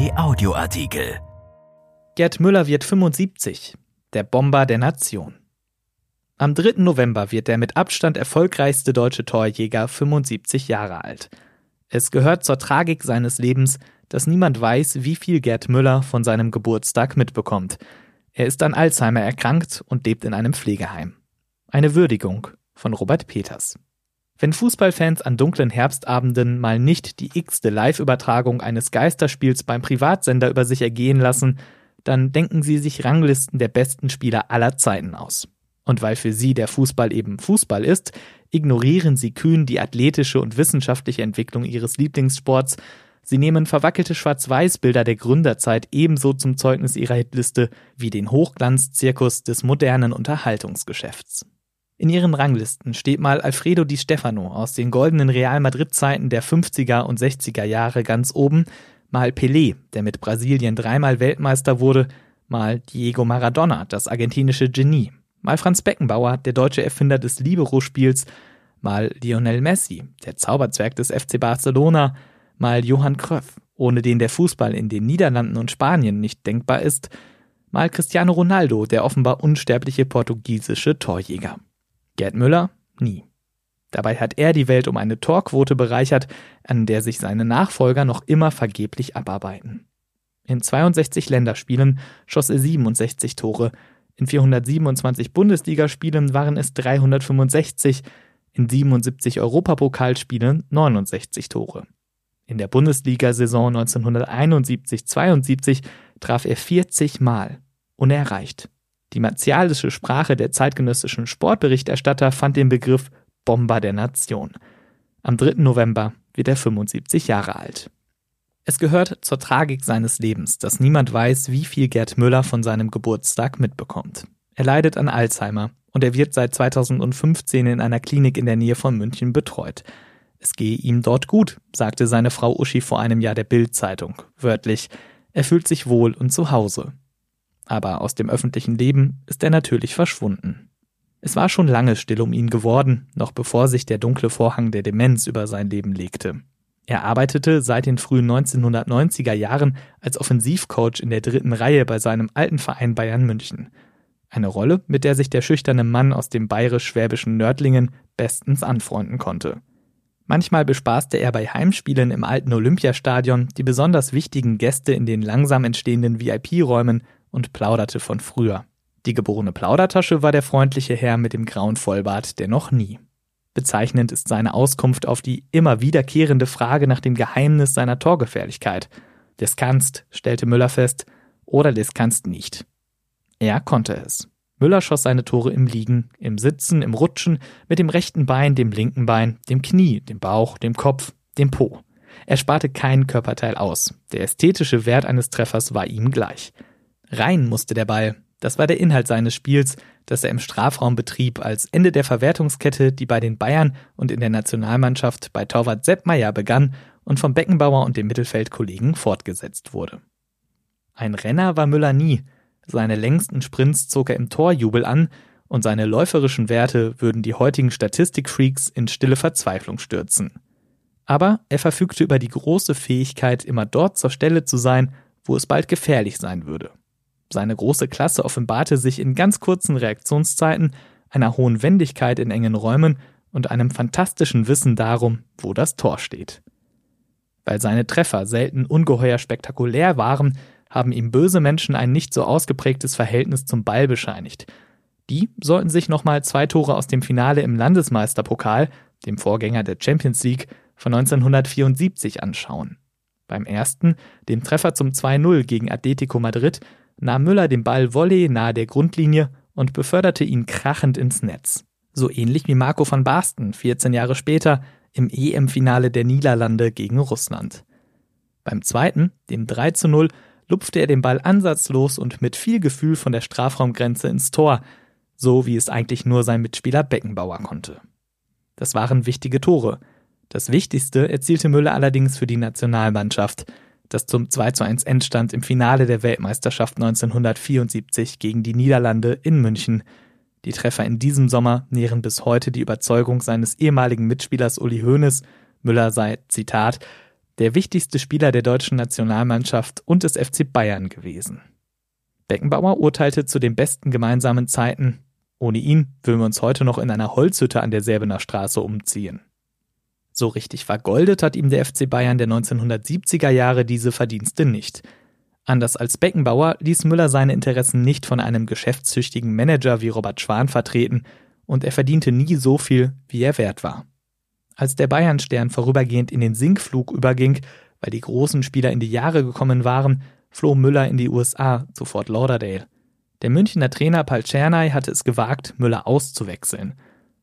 Kai Audioartikel. Gerd Müller wird 75, der Bomber der Nation. Am 3. November wird der mit Abstand erfolgreichste deutsche Torjäger 75 Jahre alt. Es gehört zur Tragik seines Lebens, dass niemand weiß, wie viel Gerd Müller von seinem Geburtstag mitbekommt. Er ist an Alzheimer erkrankt und lebt in einem Pflegeheim. Eine Würdigung von Robert Peters. Wenn Fußballfans an dunklen Herbstabenden mal nicht die x-te Live-Übertragung eines Geisterspiels beim Privatsender über sich ergehen lassen, dann denken sie sich Ranglisten der besten Spieler aller Zeiten aus. Und weil für sie der Fußball eben Fußball ist, ignorieren sie kühn die athletische und wissenschaftliche Entwicklung ihres Lieblingssports. Sie nehmen verwackelte Schwarz-Weiß-Bilder der Gründerzeit ebenso zum Zeugnis ihrer Hitliste wie den Hochglanzzirkus des modernen Unterhaltungsgeschäfts. In ihren Ranglisten steht mal Alfredo Di Stefano aus den goldenen Real Madrid-Zeiten der 50er und 60er Jahre ganz oben, mal Pelé, der mit Brasilien dreimal Weltmeister wurde, mal Diego Maradona, das argentinische Genie, mal Franz Beckenbauer, der deutsche Erfinder des Libero-Spiels, mal Lionel Messi, der Zauberzwerg des FC Barcelona, mal Johann Cruyff, ohne den der Fußball in den Niederlanden und Spanien nicht denkbar ist, mal Cristiano Ronaldo, der offenbar unsterbliche portugiesische Torjäger. Gerd Müller nie. Dabei hat er die Welt um eine Torquote bereichert, an der sich seine Nachfolger noch immer vergeblich abarbeiten. In 62 Länderspielen schoss er 67 Tore, in 427 Bundesligaspielen waren es 365, in 77 Europapokalspielen 69 Tore. In der Bundesliga-Saison 1971-72 traf er 40 Mal, unerreicht. Die martialische Sprache der zeitgenössischen Sportberichterstatter fand den Begriff Bomber der Nation. Am 3. November wird er 75 Jahre alt. Es gehört zur Tragik seines Lebens, dass niemand weiß, wie viel Gerd Müller von seinem Geburtstag mitbekommt. Er leidet an Alzheimer und er wird seit 2015 in einer Klinik in der Nähe von München betreut. Es gehe ihm dort gut, sagte seine Frau Uschi vor einem Jahr der Bild-Zeitung. Wörtlich, er fühlt sich wohl und zu Hause aber aus dem öffentlichen Leben ist er natürlich verschwunden. Es war schon lange still um ihn geworden, noch bevor sich der dunkle Vorhang der Demenz über sein Leben legte. Er arbeitete seit den frühen 1990er Jahren als Offensivcoach in der dritten Reihe bei seinem alten Verein Bayern München. Eine Rolle, mit der sich der schüchterne Mann aus dem bayerisch-schwäbischen Nördlingen bestens anfreunden konnte. Manchmal bespaßte er bei Heimspielen im alten Olympiastadion die besonders wichtigen Gäste in den langsam entstehenden VIP-Räumen und plauderte von früher. Die geborene Plaudertasche war der freundliche Herr mit dem grauen Vollbart, der noch nie. Bezeichnend ist seine Auskunft auf die immer wiederkehrende Frage nach dem Geheimnis seiner Torgefährlichkeit. Des kannst, stellte Müller fest, oder des kannst nicht. Er konnte es. Müller schoss seine Tore im Liegen, im Sitzen, im Rutschen, mit dem rechten Bein, dem linken Bein, dem Knie, dem Bauch, dem Kopf, dem Po. Er sparte kein Körperteil aus. Der ästhetische Wert eines Treffers war ihm gleich. Rein musste der Ball. Das war der Inhalt seines Spiels, das er im Strafraum betrieb, als Ende der Verwertungskette, die bei den Bayern und in der Nationalmannschaft bei Torwart Sepp Meyer begann und vom Beckenbauer und dem Mittelfeldkollegen fortgesetzt wurde. Ein Renner war Müller nie. Seine längsten Sprints zog er im Torjubel an und seine läuferischen Werte würden die heutigen Statistikfreaks in stille Verzweiflung stürzen. Aber er verfügte über die große Fähigkeit, immer dort zur Stelle zu sein, wo es bald gefährlich sein würde. Seine große Klasse offenbarte sich in ganz kurzen Reaktionszeiten, einer hohen Wendigkeit in engen Räumen und einem fantastischen Wissen darum, wo das Tor steht. Weil seine Treffer selten ungeheuer spektakulär waren, haben ihm böse Menschen ein nicht so ausgeprägtes Verhältnis zum Ball bescheinigt. Die sollten sich nochmal zwei Tore aus dem Finale im Landesmeisterpokal, dem Vorgänger der Champions League, von 1974 anschauen. Beim ersten, dem Treffer zum 2-0 gegen Atletico Madrid, nahm Müller den Ball Volley nahe der Grundlinie und beförderte ihn krachend ins Netz. So ähnlich wie Marco van Basten 14 Jahre später im EM-Finale der Niederlande gegen Russland. Beim zweiten, dem 3 zu 0, lupfte er den Ball ansatzlos und mit viel Gefühl von der Strafraumgrenze ins Tor, so wie es eigentlich nur sein Mitspieler Beckenbauer konnte. Das waren wichtige Tore. Das Wichtigste erzielte Müller allerdings für die Nationalmannschaft, das zum 2 zu 1 Endstand im Finale der Weltmeisterschaft 1974 gegen die Niederlande in München. Die Treffer in diesem Sommer nähren bis heute die Überzeugung seines ehemaligen Mitspielers Uli Hoeneß, Müller sei, Zitat, der wichtigste Spieler der deutschen Nationalmannschaft und des FC Bayern gewesen. Beckenbauer urteilte zu den besten gemeinsamen Zeiten, ohne ihn würden wir uns heute noch in einer Holzhütte an der Säbener Straße umziehen. So richtig vergoldet hat ihm der FC Bayern der 1970er Jahre diese Verdienste nicht. Anders als Beckenbauer ließ Müller seine Interessen nicht von einem geschäftstüchtigen Manager wie Robert Schwan vertreten und er verdiente nie so viel, wie er wert war. Als der Bayernstern vorübergehend in den Sinkflug überging, weil die großen Spieler in die Jahre gekommen waren, floh Müller in die USA, zu Fort Lauderdale. Der Münchner Trainer Paul Czernay hatte es gewagt, Müller auszuwechseln.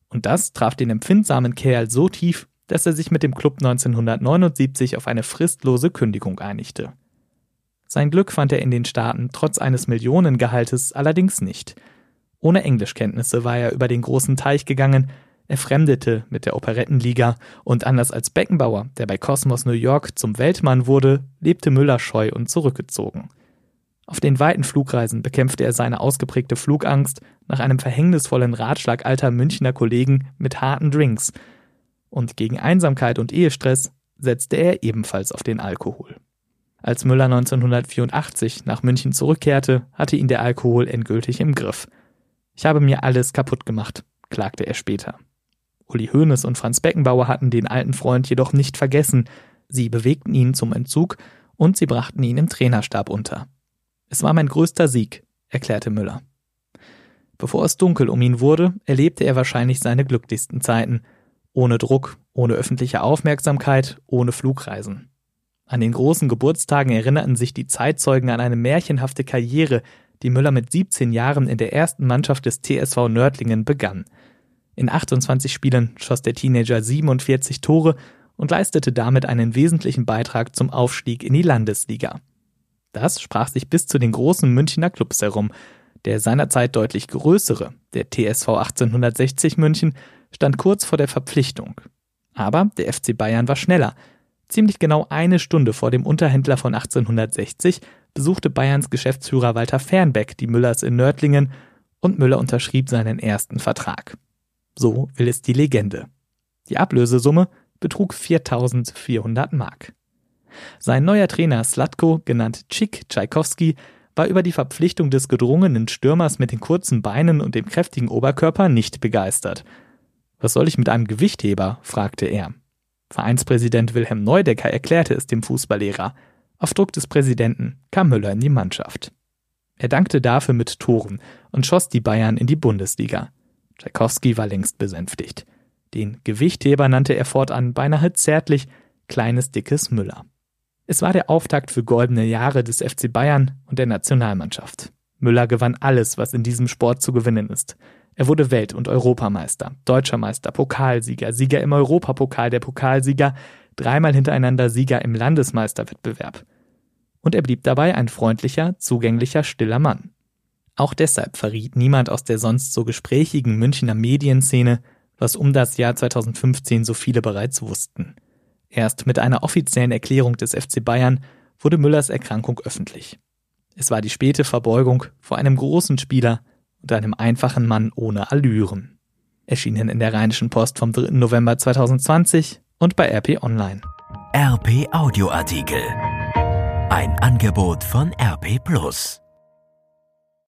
Und das traf den empfindsamen Kerl so tief, dass er sich mit dem Club 1979 auf eine fristlose Kündigung einigte. Sein Glück fand er in den Staaten trotz eines Millionengehaltes allerdings nicht. Ohne Englischkenntnisse war er über den großen Teich gegangen, er fremdete mit der Operettenliga und anders als Beckenbauer, der bei Cosmos New York zum Weltmann wurde, lebte Müller scheu und zurückgezogen. Auf den weiten Flugreisen bekämpfte er seine ausgeprägte Flugangst nach einem verhängnisvollen Ratschlag alter Münchner Kollegen mit harten Drinks – und gegen Einsamkeit und Ehestress setzte er ebenfalls auf den Alkohol. Als Müller 1984 nach München zurückkehrte, hatte ihn der Alkohol endgültig im Griff. Ich habe mir alles kaputt gemacht, klagte er später. Uli Hoeneß und Franz Beckenbauer hatten den alten Freund jedoch nicht vergessen. Sie bewegten ihn zum Entzug und sie brachten ihn im Trainerstab unter. Es war mein größter Sieg, erklärte Müller. Bevor es dunkel um ihn wurde, erlebte er wahrscheinlich seine glücklichsten Zeiten – ohne Druck, ohne öffentliche Aufmerksamkeit, ohne Flugreisen. An den großen Geburtstagen erinnerten sich die Zeitzeugen an eine märchenhafte Karriere, die Müller mit 17 Jahren in der ersten Mannschaft des TSV Nördlingen begann. In 28 Spielen schoss der Teenager 47 Tore und leistete damit einen wesentlichen Beitrag zum Aufstieg in die Landesliga. Das sprach sich bis zu den großen Münchner Clubs herum. Der seinerzeit deutlich größere, der TSV 1860 München, stand kurz vor der Verpflichtung. Aber der FC Bayern war schneller. Ziemlich genau eine Stunde vor dem Unterhändler von 1860 besuchte Bayerns Geschäftsführer Walter Fernbeck die Müllers in Nördlingen und Müller unterschrieb seinen ersten Vertrag. So will es die Legende. Die Ablösesumme betrug 4400 Mark. Sein neuer Trainer Slatko, genannt Chick Tschaikowski, war über die Verpflichtung des gedrungenen Stürmers mit den kurzen Beinen und dem kräftigen Oberkörper nicht begeistert – was soll ich mit einem Gewichtheber? fragte er. Vereinspräsident Wilhelm Neudecker erklärte es dem Fußballlehrer. Auf Druck des Präsidenten kam Müller in die Mannschaft. Er dankte dafür mit Toren und schoss die Bayern in die Bundesliga. Tschaikowski war längst besänftigt. Den Gewichtheber nannte er fortan beinahe zärtlich kleines dickes Müller. Es war der Auftakt für goldene Jahre des FC Bayern und der Nationalmannschaft. Müller gewann alles, was in diesem Sport zu gewinnen ist. Er wurde Welt- und Europameister, Deutscher Meister, Pokalsieger, Sieger im Europapokal, der Pokalsieger, dreimal hintereinander Sieger im Landesmeisterwettbewerb. Und er blieb dabei ein freundlicher, zugänglicher, stiller Mann. Auch deshalb verriet niemand aus der sonst so gesprächigen Münchner Medienszene, was um das Jahr 2015 so viele bereits wussten. Erst mit einer offiziellen Erklärung des FC Bayern wurde Müllers Erkrankung öffentlich. Es war die späte Verbeugung vor einem großen Spieler, und einem einfachen Mann ohne Allüren. Erschienen in der Rheinischen Post vom 3. November 2020 und bei RP Online. RP Audioartikel. Ein Angebot von RP Plus.